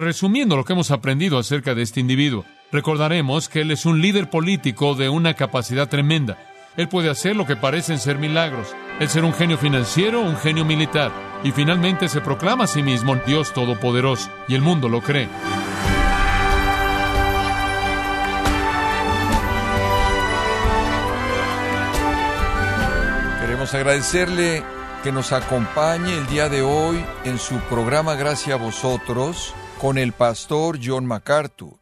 Resumiendo lo que hemos aprendido acerca de este individuo, recordaremos que él es un líder político de una capacidad tremenda. Él puede hacer lo que parecen ser milagros. El ser un genio financiero, un genio militar. Y finalmente se proclama a sí mismo Dios Todopoderoso. Y el mundo lo cree. Queremos agradecerle que nos acompañe el día de hoy en su programa Gracias a vosotros con el pastor John MacArthur.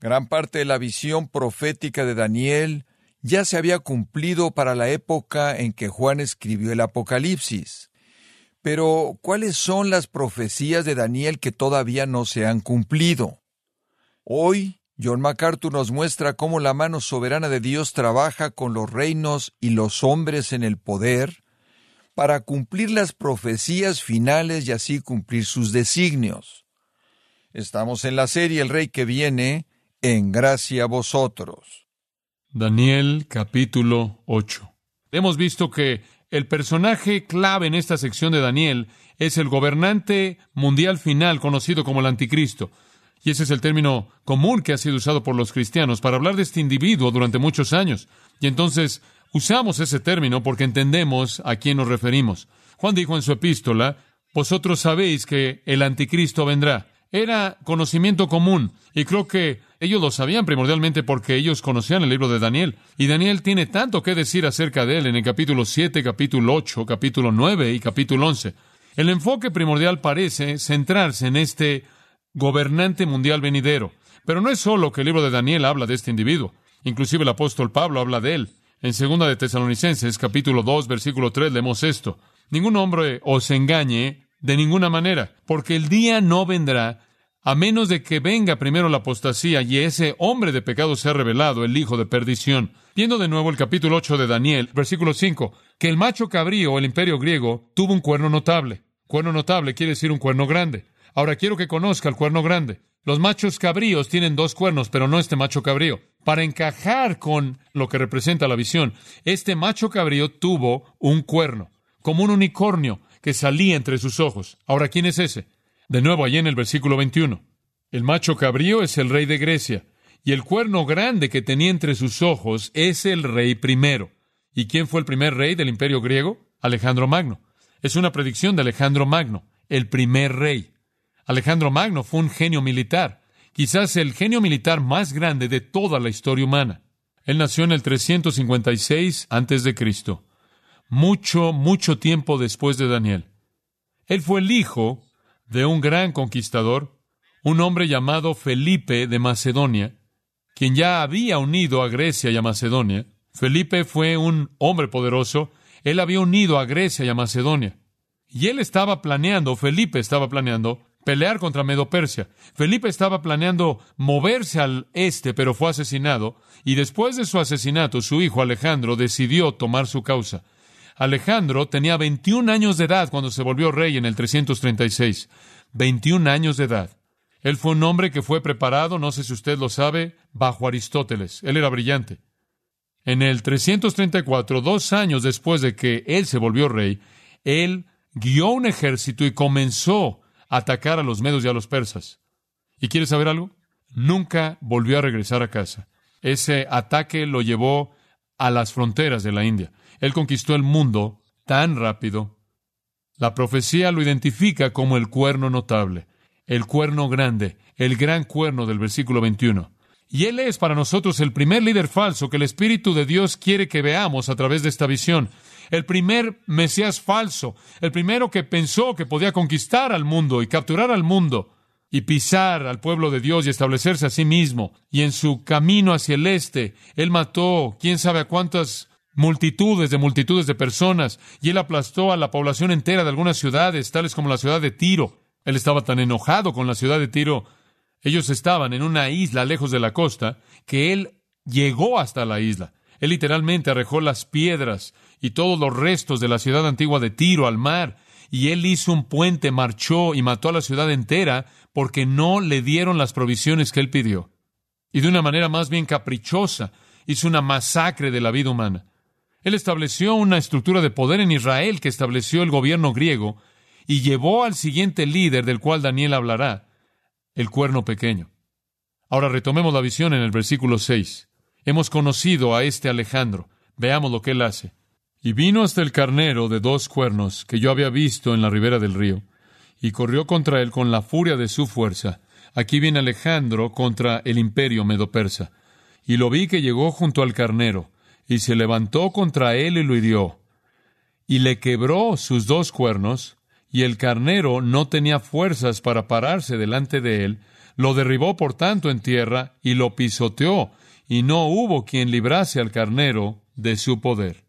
Gran parte de la visión profética de Daniel ya se había cumplido para la época en que Juan escribió el Apocalipsis. Pero, ¿cuáles son las profecías de Daniel que todavía no se han cumplido? Hoy, John MacArthur nos muestra cómo la mano soberana de Dios trabaja con los reinos y los hombres en el poder para cumplir las profecías finales y así cumplir sus designios. Estamos en la serie El Rey que viene, en gracia a vosotros. Daniel capítulo 8. Hemos visto que el personaje clave en esta sección de Daniel es el gobernante mundial final conocido como el anticristo. Y ese es el término común que ha sido usado por los cristianos para hablar de este individuo durante muchos años. Y entonces usamos ese término porque entendemos a quién nos referimos. Juan dijo en su epístola, Vosotros sabéis que el anticristo vendrá. Era conocimiento común y creo que ellos lo sabían primordialmente porque ellos conocían el libro de Daniel. Y Daniel tiene tanto que decir acerca de él en el capítulo 7, capítulo 8, capítulo 9 y capítulo 11. El enfoque primordial parece centrarse en este gobernante mundial venidero. Pero no es solo que el libro de Daniel habla de este individuo. Inclusive el apóstol Pablo habla de él. En segunda de Tesalonicenses, capítulo 2, versículo 3, leemos esto. Ningún hombre os engañe de ninguna manera, porque el día no vendrá a menos de que venga primero la apostasía y ese hombre de pecado sea revelado, el hijo de perdición. Viendo de nuevo el capítulo 8 de Daniel, versículo 5, que el macho cabrío, el imperio griego, tuvo un cuerno notable. Cuerno notable quiere decir un cuerno grande. Ahora quiero que conozca el cuerno grande. Los machos cabríos tienen dos cuernos, pero no este macho cabrío. Para encajar con lo que representa la visión, este macho cabrío tuvo un cuerno, como un unicornio que salía entre sus ojos. Ahora, ¿quién es ese? De nuevo, allí en el versículo 21. El macho cabrío es el rey de Grecia, y el cuerno grande que tenía entre sus ojos es el rey primero. ¿Y quién fue el primer rey del imperio griego? Alejandro Magno. Es una predicción de Alejandro Magno, el primer rey. Alejandro Magno fue un genio militar, quizás el genio militar más grande de toda la historia humana. Él nació en el 356 antes de Cristo, mucho, mucho tiempo después de Daniel. Él fue el hijo de un gran conquistador, un hombre llamado Felipe de Macedonia, quien ya había unido a Grecia y a Macedonia. Felipe fue un hombre poderoso, él había unido a Grecia y a Macedonia. Y él estaba planeando, Felipe estaba planeando, pelear contra Medo-Persia. Felipe estaba planeando moverse al este, pero fue asesinado, y después de su asesinato, su hijo Alejandro decidió tomar su causa. Alejandro tenía 21 años de edad cuando se volvió rey en el 336. 21 años de edad. Él fue un hombre que fue preparado, no sé si usted lo sabe, bajo Aristóteles. Él era brillante. En el 334, dos años después de que él se volvió rey, él guió un ejército y comenzó a atacar a los medos y a los persas. ¿Y quiere saber algo? Nunca volvió a regresar a casa. Ese ataque lo llevó a las fronteras de la India. Él conquistó el mundo tan rápido. La profecía lo identifica como el cuerno notable, el cuerno grande, el gran cuerno del versículo 21. Y Él es para nosotros el primer líder falso que el Espíritu de Dios quiere que veamos a través de esta visión. El primer Mesías falso, el primero que pensó que podía conquistar al mundo y capturar al mundo y pisar al pueblo de Dios y establecerse a sí mismo. Y en su camino hacia el este, Él mató quién sabe a cuántas multitudes de multitudes de personas, y él aplastó a la población entera de algunas ciudades, tales como la ciudad de Tiro. Él estaba tan enojado con la ciudad de Tiro. Ellos estaban en una isla lejos de la costa, que él llegó hasta la isla. Él literalmente arrojó las piedras y todos los restos de la ciudad antigua de Tiro al mar, y él hizo un puente, marchó y mató a la ciudad entera porque no le dieron las provisiones que él pidió. Y de una manera más bien caprichosa, hizo una masacre de la vida humana. Él estableció una estructura de poder en Israel que estableció el gobierno griego y llevó al siguiente líder del cual Daniel hablará. el cuerno pequeño. Ahora retomemos la visión en el versículo 6. Hemos conocido a este Alejandro. Veamos lo que él hace. Y vino hasta el carnero de dos cuernos que yo había visto en la ribera del río, y corrió contra él con la furia de su fuerza. Aquí viene Alejandro contra el imperio medo-persa. Y lo vi que llegó junto al carnero, y se levantó contra él y lo hirió, y le quebró sus dos cuernos, y el carnero no tenía fuerzas para pararse delante de él, lo derribó por tanto en tierra y lo pisoteó, y no hubo quien librase al carnero de su poder.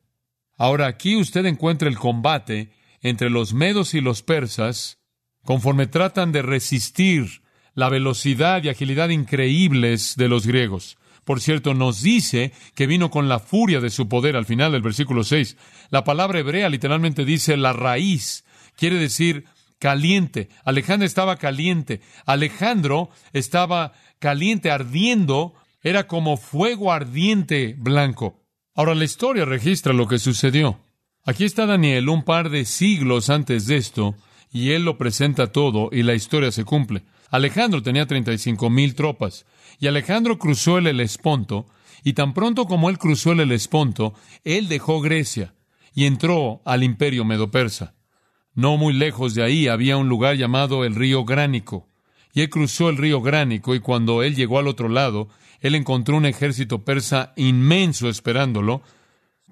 Ahora aquí usted encuentra el combate entre los medos y los persas, conforme tratan de resistir la velocidad y agilidad increíbles de los griegos. Por cierto, nos dice que vino con la furia de su poder al final del versículo 6. La palabra hebrea literalmente dice la raíz, quiere decir caliente. Alejandro estaba caliente. Alejandro estaba caliente, ardiendo, era como fuego ardiente blanco. Ahora la historia registra lo que sucedió. Aquí está Daniel un par de siglos antes de esto, y él lo presenta todo, y la historia se cumple. Alejandro tenía treinta y cinco mil tropas. Y Alejandro cruzó el Helesponto, y tan pronto como él cruzó el Helesponto, él dejó Grecia y entró al imperio medo-persa. No muy lejos de ahí había un lugar llamado el río Gránico, y él cruzó el río Gránico, y cuando él llegó al otro lado, él encontró un ejército persa inmenso esperándolo,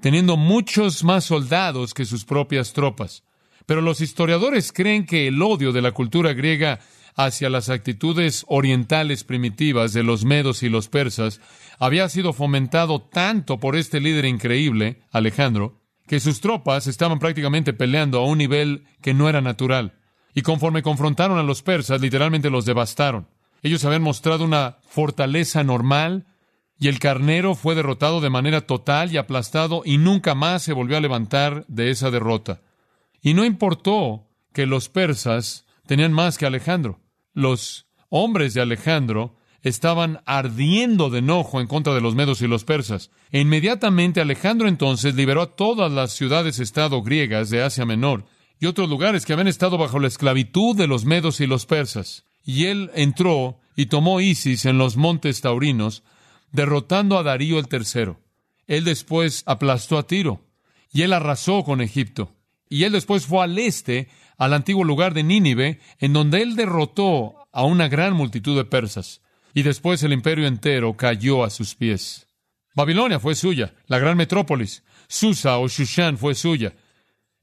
teniendo muchos más soldados que sus propias tropas. Pero los historiadores creen que el odio de la cultura griega hacia las actitudes orientales primitivas de los medos y los persas había sido fomentado tanto por este líder increíble, Alejandro, que sus tropas estaban prácticamente peleando a un nivel que no era natural. Y conforme confrontaron a los persas, literalmente los devastaron. Ellos habían mostrado una fortaleza normal y el carnero fue derrotado de manera total y aplastado y nunca más se volvió a levantar de esa derrota. Y no importó que los persas tenían más que Alejandro los hombres de Alejandro estaban ardiendo de enojo en contra de los medos y los persas. E inmediatamente Alejandro entonces liberó a todas las ciudades-estado griegas de Asia Menor y otros lugares que habían estado bajo la esclavitud de los medos y los persas. Y él entró y tomó Isis en los montes taurinos, derrotando a Darío el tercero. Él después aplastó a Tiro, y él arrasó con Egipto. Y él después fue al este al antiguo lugar de Nínive, en donde él derrotó a una gran multitud de persas, y después el imperio entero cayó a sus pies. Babilonia fue suya, la gran metrópolis. Susa o Shushan fue suya,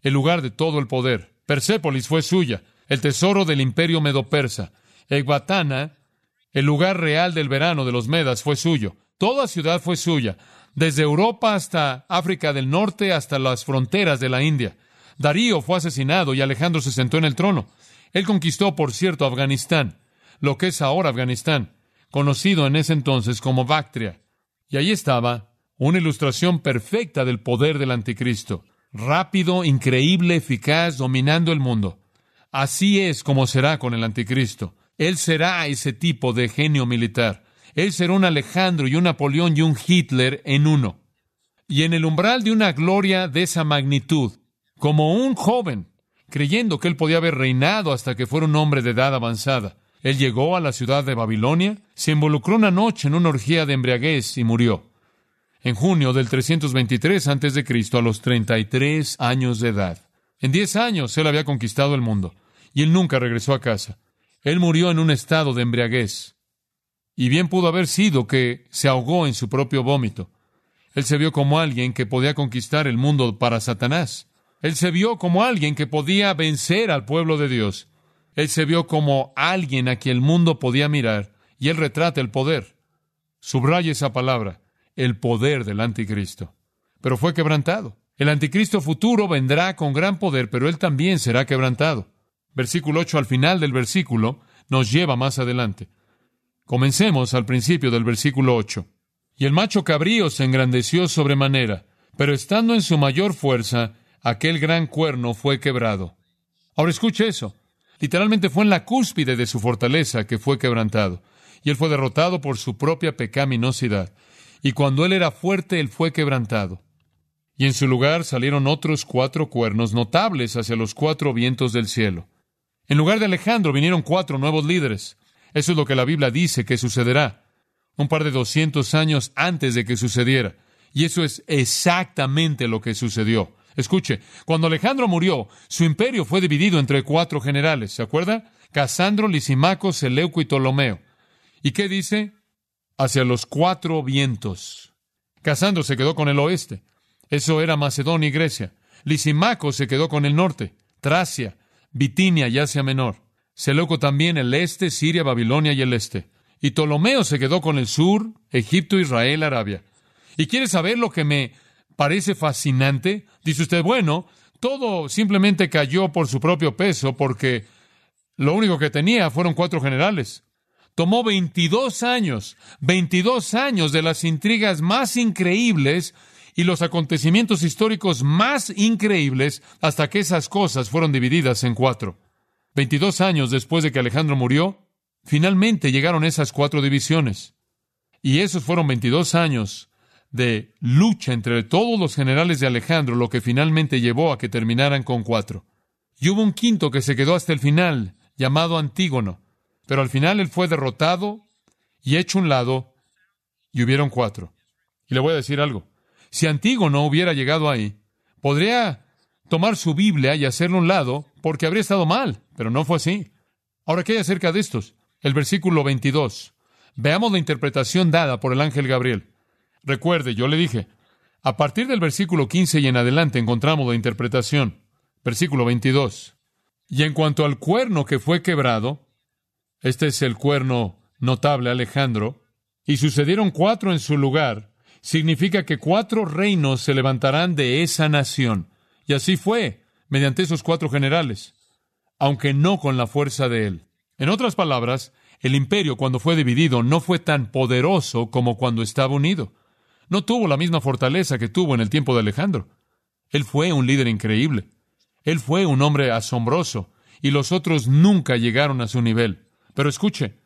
el lugar de todo el poder. Persépolis fue suya, el tesoro del imperio medo-persa. Ecbatana, el lugar real del verano de los Medas, fue suyo. Toda ciudad fue suya, desde Europa hasta África del Norte hasta las fronteras de la India. Darío fue asesinado y Alejandro se sentó en el trono. Él conquistó, por cierto, Afganistán, lo que es ahora Afganistán, conocido en ese entonces como Bactria. Y ahí estaba una ilustración perfecta del poder del anticristo, rápido, increíble, eficaz, dominando el mundo. Así es como será con el anticristo. Él será ese tipo de genio militar. Él será un Alejandro y un Napoleón y un Hitler en uno. Y en el umbral de una gloria de esa magnitud, como un joven, creyendo que él podía haber reinado hasta que fuera un hombre de edad avanzada. Él llegó a la ciudad de Babilonia, se involucró una noche en una orgía de embriaguez y murió. En junio del 323 a.C., a los 33 años de edad. En 10 años él había conquistado el mundo y él nunca regresó a casa. Él murió en un estado de embriaguez. Y bien pudo haber sido que se ahogó en su propio vómito. Él se vio como alguien que podía conquistar el mundo para Satanás. Él se vio como alguien que podía vencer al pueblo de Dios. Él se vio como alguien a quien el mundo podía mirar, y él retrata el poder. Subraya esa palabra, el poder del anticristo. Pero fue quebrantado. El anticristo futuro vendrá con gran poder, pero él también será quebrantado. Versículo 8 al final del versículo nos lleva más adelante. Comencemos al principio del versículo 8. Y el macho cabrío se engrandeció sobremanera, pero estando en su mayor fuerza, aquel gran cuerno fue quebrado. Ahora escuche eso. Literalmente fue en la cúspide de su fortaleza que fue quebrantado, y él fue derrotado por su propia pecaminosidad. Y cuando él era fuerte, él fue quebrantado. Y en su lugar salieron otros cuatro cuernos notables hacia los cuatro vientos del cielo. En lugar de Alejandro vinieron cuatro nuevos líderes. Eso es lo que la Biblia dice que sucederá. Un par de doscientos años antes de que sucediera. Y eso es exactamente lo que sucedió. Escuche, cuando Alejandro murió, su imperio fue dividido entre cuatro generales, ¿se acuerda? Casandro, Lisimaco, Seleuco y Ptolomeo. ¿Y qué dice? Hacia los cuatro vientos. Casandro se quedó con el oeste. Eso era Macedonia y Grecia. Lisimaco se quedó con el norte, Tracia, Bitinia y Asia Menor. Seleuco también el este, Siria, Babilonia y el este. Y Ptolomeo se quedó con el sur, Egipto, Israel, Arabia. ¿Y quiere saber lo que me parece fascinante? Dice usted, bueno, todo simplemente cayó por su propio peso porque lo único que tenía fueron cuatro generales. Tomó 22 años, 22 años de las intrigas más increíbles y los acontecimientos históricos más increíbles hasta que esas cosas fueron divididas en cuatro. 22 años después de que Alejandro murió, finalmente llegaron esas cuatro divisiones. Y esos fueron 22 años de lucha entre todos los generales de Alejandro, lo que finalmente llevó a que terminaran con cuatro. Y hubo un quinto que se quedó hasta el final, llamado Antígono, pero al final él fue derrotado y hecho un lado, y hubieron cuatro. Y le voy a decir algo. Si Antígono hubiera llegado ahí, podría tomar su Biblia y hacerlo un lado, porque habría estado mal, pero no fue así. Ahora, ¿qué hay acerca de estos? El versículo 22. Veamos la interpretación dada por el ángel Gabriel. Recuerde, yo le dije, a partir del versículo 15 y en adelante encontramos la interpretación. Versículo 22. Y en cuanto al cuerno que fue quebrado, este es el cuerno notable Alejandro, y sucedieron cuatro en su lugar, significa que cuatro reinos se levantarán de esa nación. Y así fue, mediante esos cuatro generales, aunque no con la fuerza de él. En otras palabras, el imperio cuando fue dividido no fue tan poderoso como cuando estaba unido no tuvo la misma fortaleza que tuvo en el tiempo de Alejandro. Él fue un líder increíble. Él fue un hombre asombroso, y los otros nunca llegaron a su nivel. Pero escuche,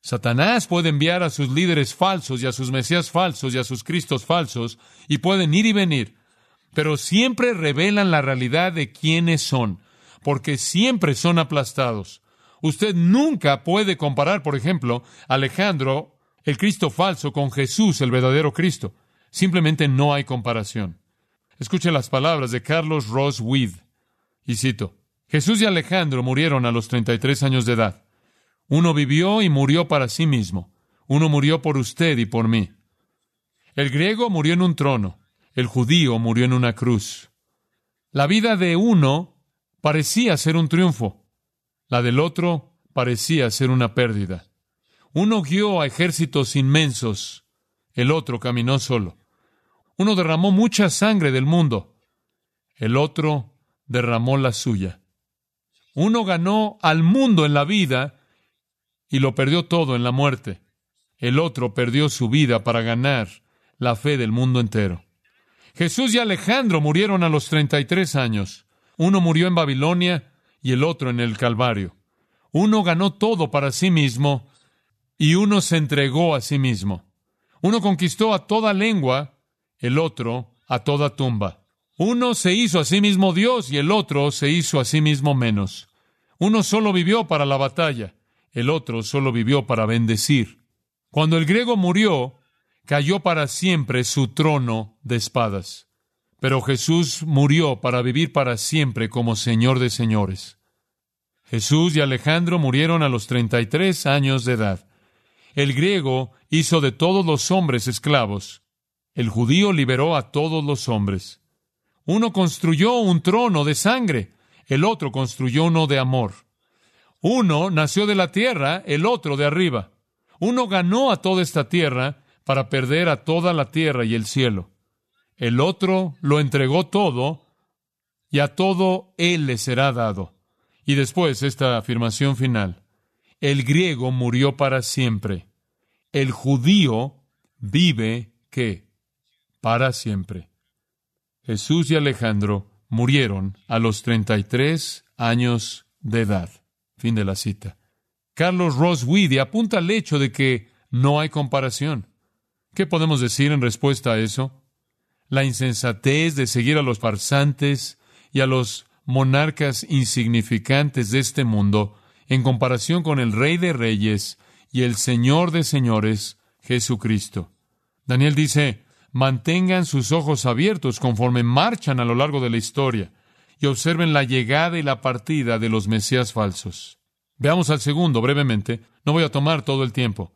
Satanás puede enviar a sus líderes falsos y a sus mesías falsos y a sus cristos falsos, y pueden ir y venir, pero siempre revelan la realidad de quiénes son, porque siempre son aplastados. Usted nunca puede comparar, por ejemplo, Alejandro, el Cristo falso, con Jesús, el verdadero Cristo. Simplemente no hay comparación. Escuche las palabras de Carlos Ross Weed. Y cito, Jesús y Alejandro murieron a los 33 años de edad. Uno vivió y murió para sí mismo. Uno murió por usted y por mí. El griego murió en un trono. El judío murió en una cruz. La vida de uno parecía ser un triunfo. La del otro parecía ser una pérdida. Uno guió a ejércitos inmensos. El otro caminó solo. Uno derramó mucha sangre del mundo, el otro derramó la suya. Uno ganó al mundo en la vida y lo perdió todo en la muerte. El otro perdió su vida para ganar la fe del mundo entero. Jesús y Alejandro murieron a los 33 años. Uno murió en Babilonia y el otro en el Calvario. Uno ganó todo para sí mismo y uno se entregó a sí mismo. Uno conquistó a toda lengua el otro a toda tumba. Uno se hizo a sí mismo Dios y el otro se hizo a sí mismo menos. Uno solo vivió para la batalla, el otro solo vivió para bendecir. Cuando el griego murió, cayó para siempre su trono de espadas. Pero Jesús murió para vivir para siempre como Señor de señores. Jesús y Alejandro murieron a los treinta y tres años de edad. El griego hizo de todos los hombres esclavos, el judío liberó a todos los hombres. Uno construyó un trono de sangre, el otro construyó uno de amor. Uno nació de la tierra, el otro de arriba. Uno ganó a toda esta tierra para perder a toda la tierra y el cielo. El otro lo entregó todo y a todo él le será dado. Y después esta afirmación final. El griego murió para siempre. El judío vive ¿qué? Para siempre. Jesús y Alejandro murieron a los 33 años de edad. Fin de la cita. Carlos Ross Weedy apunta al hecho de que no hay comparación. ¿Qué podemos decir en respuesta a eso? La insensatez de seguir a los farsantes y a los monarcas insignificantes de este mundo en comparación con el Rey de Reyes y el Señor de Señores, Jesucristo. Daniel dice, mantengan sus ojos abiertos conforme marchan a lo largo de la historia y observen la llegada y la partida de los Mesías falsos. Veamos al segundo brevemente, no voy a tomar todo el tiempo.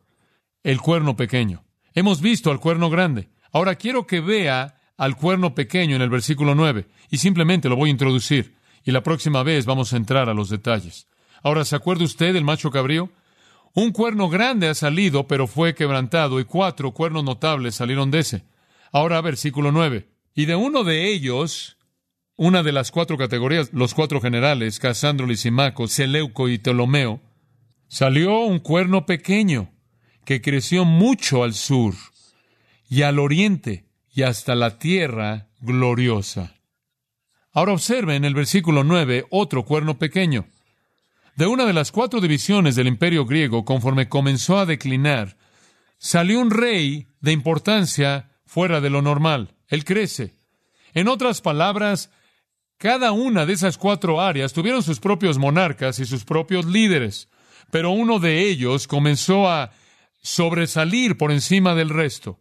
El cuerno pequeño. Hemos visto al cuerno grande. Ahora quiero que vea al cuerno pequeño en el versículo 9 y simplemente lo voy a introducir y la próxima vez vamos a entrar a los detalles. Ahora, ¿se acuerda usted del macho cabrío? Un cuerno grande ha salido, pero fue quebrantado, y cuatro cuernos notables salieron de ese. Ahora, versículo 9. Y de uno de ellos, una de las cuatro categorías, los cuatro generales, Casandro, Lisimaco, Seleuco y Ptolomeo, salió un cuerno pequeño, que creció mucho al sur y al oriente y hasta la tierra gloriosa. Ahora observe en el versículo 9 otro cuerno pequeño. De una de las cuatro divisiones del imperio griego, conforme comenzó a declinar, salió un rey de importancia fuera de lo normal. Él crece. En otras palabras, cada una de esas cuatro áreas tuvieron sus propios monarcas y sus propios líderes, pero uno de ellos comenzó a sobresalir por encima del resto.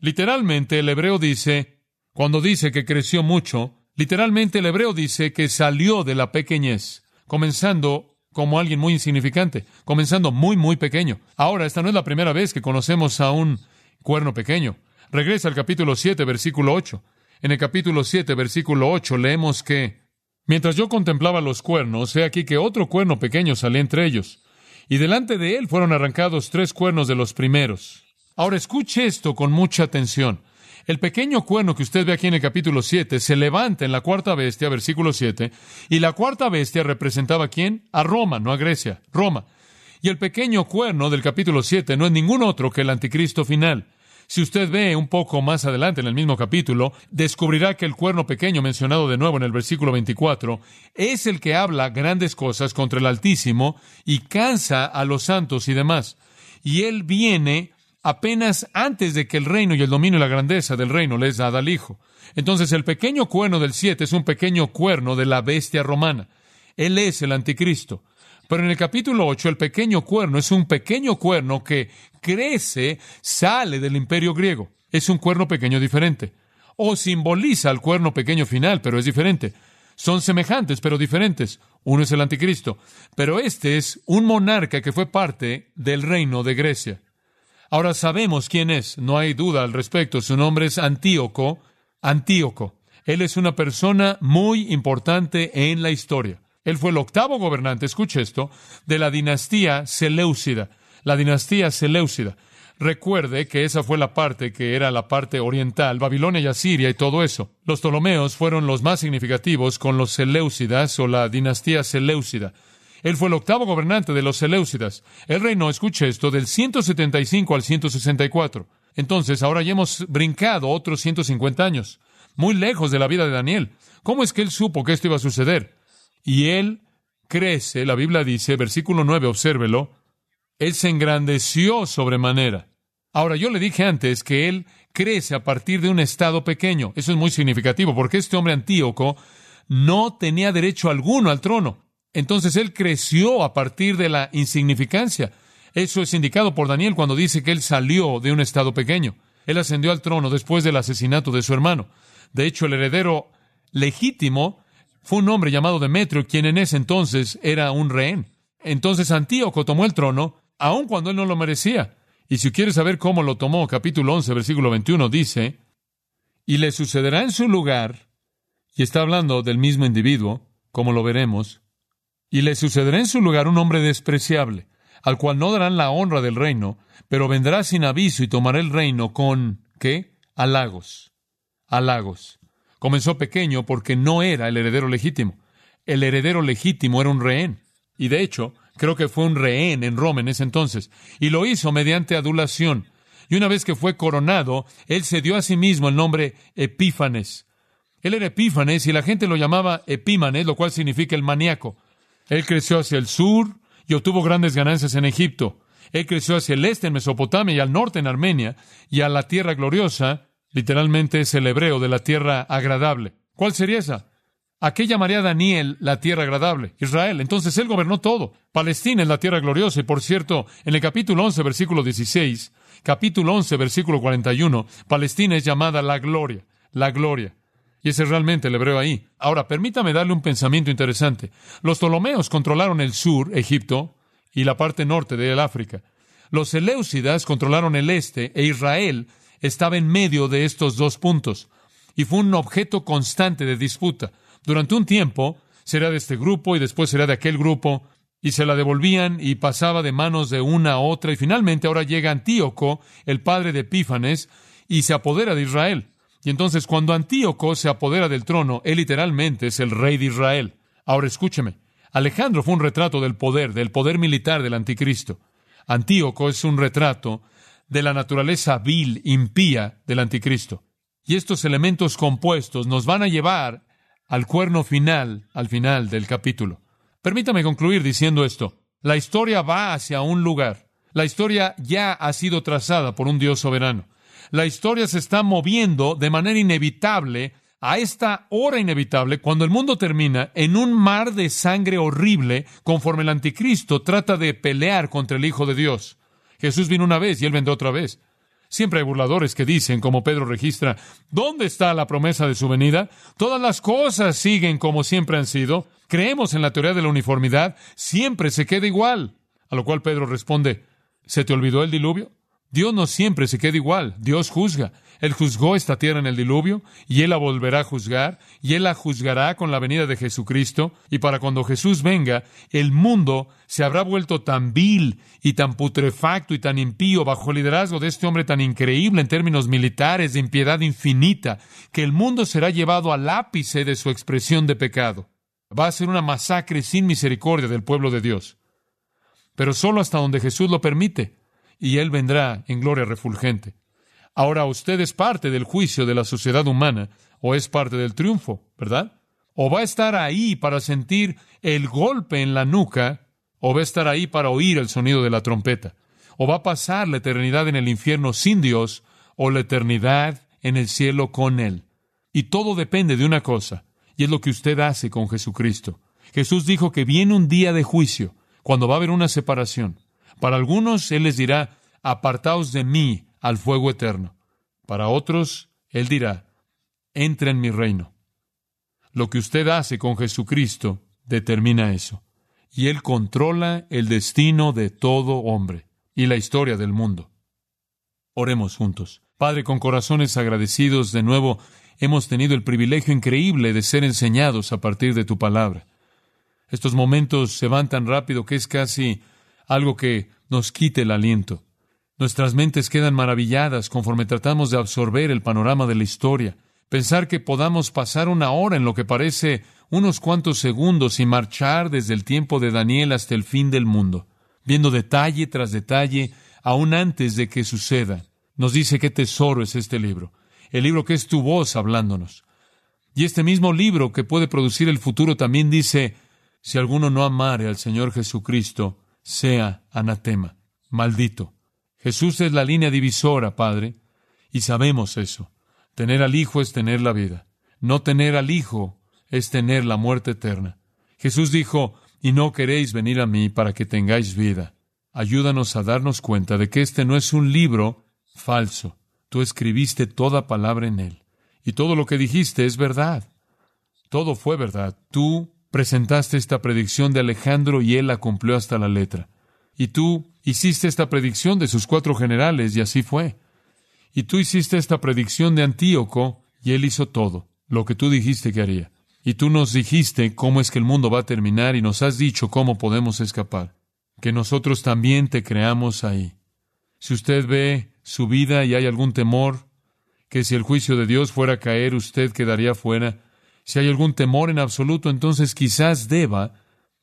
Literalmente el hebreo dice, cuando dice que creció mucho, literalmente el hebreo dice que salió de la pequeñez, comenzando como alguien muy insignificante, comenzando muy, muy pequeño. Ahora, esta no es la primera vez que conocemos a un cuerno pequeño. Regresa al capítulo 7, versículo 8. En el capítulo 7, versículo 8, leemos que, mientras yo contemplaba los cuernos, he aquí que otro cuerno pequeño salía entre ellos, y delante de él fueron arrancados tres cuernos de los primeros. Ahora escuche esto con mucha atención. El pequeño cuerno que usted ve aquí en el capítulo 7 se levanta en la cuarta bestia, versículo 7, y la cuarta bestia representaba a quién? A Roma, no a Grecia, Roma. Y el pequeño cuerno del capítulo 7 no es ningún otro que el anticristo final. Si usted ve un poco más adelante en el mismo capítulo, descubrirá que el cuerno pequeño mencionado de nuevo en el versículo 24 es el que habla grandes cosas contra el Altísimo y cansa a los santos y demás. Y él viene apenas antes de que el reino y el dominio y la grandeza del reino les da al Hijo. Entonces el pequeño cuerno del siete es un pequeño cuerno de la bestia romana. Él es el anticristo. Pero en el capítulo 8 el pequeño cuerno es un pequeño cuerno que crece, sale del imperio griego. Es un cuerno pequeño diferente. O simboliza el cuerno pequeño final, pero es diferente. Son semejantes, pero diferentes. Uno es el anticristo, pero este es un monarca que fue parte del reino de Grecia. Ahora sabemos quién es, no hay duda al respecto. Su nombre es Antíoco. Antíoco. Él es una persona muy importante en la historia. Él fue el octavo gobernante, escuche esto, de la dinastía Seleucida. La dinastía Seleucida. Recuerde que esa fue la parte que era la parte oriental, Babilonia y Asiria y todo eso. Los Ptolomeos fueron los más significativos con los Seleucidas o la dinastía Seleucida. Él fue el octavo gobernante de los Seleucidas. Él reinó, escuche esto, del 175 al 164. Entonces, ahora ya hemos brincado otros 150 años, muy lejos de la vida de Daniel. ¿Cómo es que él supo que esto iba a suceder? Y él crece, la Biblia dice, versículo 9, obsérvelo, él se engrandeció sobremanera. Ahora, yo le dije antes que él crece a partir de un estado pequeño. Eso es muy significativo, porque este hombre antíoco no tenía derecho alguno al trono. Entonces él creció a partir de la insignificancia. Eso es indicado por Daniel cuando dice que él salió de un estado pequeño. Él ascendió al trono después del asesinato de su hermano. De hecho, el heredero legítimo fue un hombre llamado Demetrio, quien en ese entonces era un rehén. Entonces Antíoco tomó el trono, aun cuando él no lo merecía. Y si quiere saber cómo lo tomó, capítulo 11, versículo 21 dice, y le sucederá en su lugar, y está hablando del mismo individuo, como lo veremos, y le sucederá en su lugar un hombre despreciable, al cual no darán la honra del reino, pero vendrá sin aviso y tomará el reino con, ¿qué? Halagos. Halagos. Comenzó pequeño porque no era el heredero legítimo. El heredero legítimo era un rehén. Y de hecho, creo que fue un rehén en Roma en ese entonces. Y lo hizo mediante adulación. Y una vez que fue coronado, él se dio a sí mismo el nombre Epífanes. Él era Epífanes y la gente lo llamaba Epímanes, lo cual significa el maníaco. Él creció hacia el sur y obtuvo grandes ganancias en Egipto. Él creció hacia el este en Mesopotamia y al norte en Armenia y a la tierra gloriosa, literalmente es el hebreo de la tierra agradable. ¿Cuál sería esa? ¿A qué llamaría Daniel la tierra agradable? Israel. Entonces él gobernó todo. Palestina es la tierra gloriosa. Y por cierto, en el capítulo 11, versículo 16, capítulo 11, versículo 41, Palestina es llamada la gloria. La gloria. Y ese es realmente el hebreo ahí. Ahora, permítame darle un pensamiento interesante. Los Ptolomeos controlaron el sur, Egipto, y la parte norte del África. Los Seleucidas controlaron el este e Israel estaba en medio de estos dos puntos. Y fue un objeto constante de disputa. Durante un tiempo será de este grupo y después será de aquel grupo y se la devolvían y pasaba de manos de una a otra y finalmente ahora llega Antíoco, el padre de Epífanes, y se apodera de Israel. Y entonces cuando Antíoco se apodera del trono, él literalmente es el rey de Israel. Ahora escúcheme, Alejandro fue un retrato del poder, del poder militar del anticristo. Antíoco es un retrato de la naturaleza vil, impía del anticristo. Y estos elementos compuestos nos van a llevar al cuerno final, al final del capítulo. Permítame concluir diciendo esto. La historia va hacia un lugar. La historia ya ha sido trazada por un Dios soberano. La historia se está moviendo de manera inevitable a esta hora inevitable, cuando el mundo termina en un mar de sangre horrible, conforme el anticristo trata de pelear contra el Hijo de Dios. Jesús vino una vez y él vendrá otra vez. Siempre hay burladores que dicen, como Pedro registra, ¿dónde está la promesa de su venida? Todas las cosas siguen como siempre han sido. Creemos en la teoría de la uniformidad, siempre se queda igual. A lo cual Pedro responde, ¿se te olvidó el diluvio? Dios no siempre se queda igual, Dios juzga. Él juzgó esta tierra en el diluvio, y Él la volverá a juzgar, y Él la juzgará con la venida de Jesucristo, y para cuando Jesús venga, el mundo se habrá vuelto tan vil y tan putrefacto y tan impío bajo el liderazgo de este hombre tan increíble en términos militares de impiedad infinita, que el mundo será llevado al ápice de su expresión de pecado. Va a ser una masacre sin misericordia del pueblo de Dios. Pero solo hasta donde Jesús lo permite y Él vendrá en gloria refulgente. Ahora usted es parte del juicio de la sociedad humana o es parte del triunfo, ¿verdad? O va a estar ahí para sentir el golpe en la nuca o va a estar ahí para oír el sonido de la trompeta. O va a pasar la eternidad en el infierno sin Dios o la eternidad en el cielo con Él. Y todo depende de una cosa, y es lo que usted hace con Jesucristo. Jesús dijo que viene un día de juicio, cuando va a haber una separación. Para algunos Él les dirá, apartaos de mí al fuego eterno. Para otros Él dirá, entra en mi reino. Lo que usted hace con Jesucristo determina eso. Y Él controla el destino de todo hombre y la historia del mundo. Oremos juntos. Padre, con corazones agradecidos, de nuevo hemos tenido el privilegio increíble de ser enseñados a partir de tu palabra. Estos momentos se van tan rápido que es casi algo que nos quite el aliento. Nuestras mentes quedan maravilladas conforme tratamos de absorber el panorama de la historia. Pensar que podamos pasar una hora en lo que parece unos cuantos segundos y marchar desde el tiempo de Daniel hasta el fin del mundo, viendo detalle tras detalle, aún antes de que suceda. Nos dice qué tesoro es este libro, el libro que es tu voz hablándonos. Y este mismo libro que puede producir el futuro también dice, si alguno no amare al Señor Jesucristo, sea anatema, maldito. Jesús es la línea divisora, Padre, y sabemos eso. Tener al Hijo es tener la vida. No tener al Hijo es tener la muerte eterna. Jesús dijo, y no queréis venir a mí para que tengáis vida. Ayúdanos a darnos cuenta de que este no es un libro falso. Tú escribiste toda palabra en él. Y todo lo que dijiste es verdad. Todo fue verdad. Tú presentaste esta predicción de Alejandro y él la cumplió hasta la letra. Y tú hiciste esta predicción de sus cuatro generales y así fue. Y tú hiciste esta predicción de Antíoco y él hizo todo, lo que tú dijiste que haría. Y tú nos dijiste cómo es que el mundo va a terminar y nos has dicho cómo podemos escapar. Que nosotros también te creamos ahí. Si usted ve su vida y hay algún temor, que si el juicio de Dios fuera a caer, usted quedaría fuera, si hay algún temor en absoluto, entonces quizás deba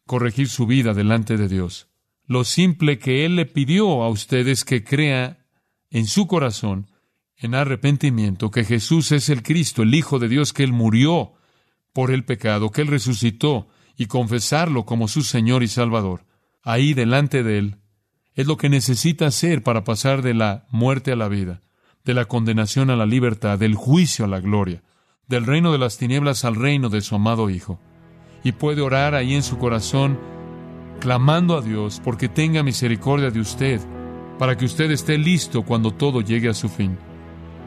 corregir su vida delante de Dios. Lo simple que Él le pidió a ustedes que crea en su corazón, en arrepentimiento, que Jesús es el Cristo, el Hijo de Dios, que Él murió por el pecado, que Él resucitó, y confesarlo como su Señor y Salvador. Ahí delante de Él es lo que necesita hacer para pasar de la muerte a la vida, de la condenación a la libertad, del juicio a la gloria del reino de las tinieblas al reino de su amado Hijo. Y puede orar ahí en su corazón, clamando a Dios porque tenga misericordia de usted, para que usted esté listo cuando todo llegue a su fin.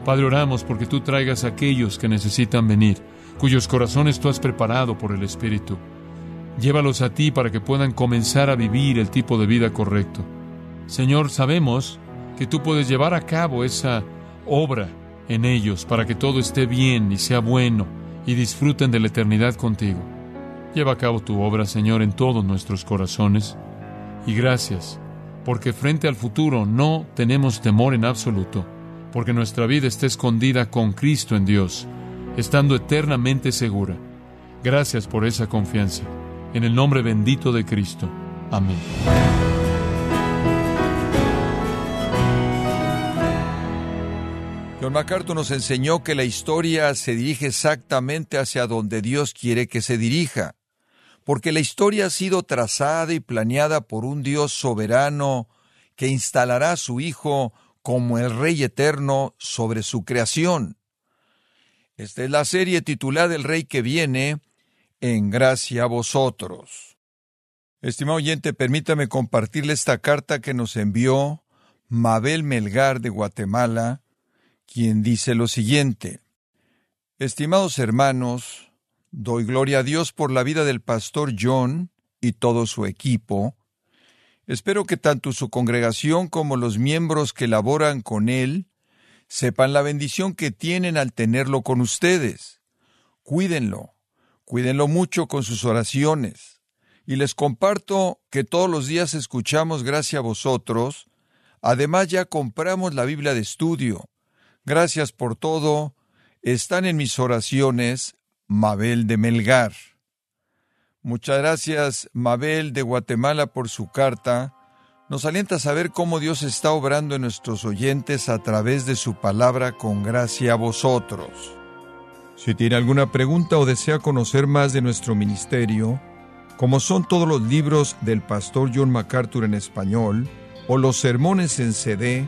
Padre, oramos porque tú traigas a aquellos que necesitan venir, cuyos corazones tú has preparado por el Espíritu. Llévalos a ti para que puedan comenzar a vivir el tipo de vida correcto. Señor, sabemos que tú puedes llevar a cabo esa obra en ellos para que todo esté bien y sea bueno y disfruten de la eternidad contigo. Lleva a cabo tu obra, Señor, en todos nuestros corazones. Y gracias, porque frente al futuro no tenemos temor en absoluto, porque nuestra vida está escondida con Cristo en Dios, estando eternamente segura. Gracias por esa confianza. En el nombre bendito de Cristo. Amén. John MacArthur nos enseñó que la historia se dirige exactamente hacia donde Dios quiere que se dirija, porque la historia ha sido trazada y planeada por un Dios soberano que instalará a su Hijo como el Rey eterno sobre su creación. Esta es la serie titulada El Rey que viene, en gracia a vosotros. Estimado oyente, permítame compartirle esta carta que nos envió Mabel Melgar de Guatemala, quien dice lo siguiente. Estimados hermanos, doy gloria a Dios por la vida del pastor John y todo su equipo. Espero que tanto su congregación como los miembros que laboran con él sepan la bendición que tienen al tenerlo con ustedes. Cuídenlo, cuídenlo mucho con sus oraciones. Y les comparto que todos los días escuchamos gracias a vosotros. Además ya compramos la Biblia de estudio Gracias por todo. Están en mis oraciones, Mabel de Melgar. Muchas gracias, Mabel de Guatemala, por su carta. Nos alienta a saber cómo Dios está obrando en nuestros oyentes a través de su palabra con gracia a vosotros. Si tiene alguna pregunta o desea conocer más de nuestro ministerio, como son todos los libros del pastor John MacArthur en español o los sermones en CD,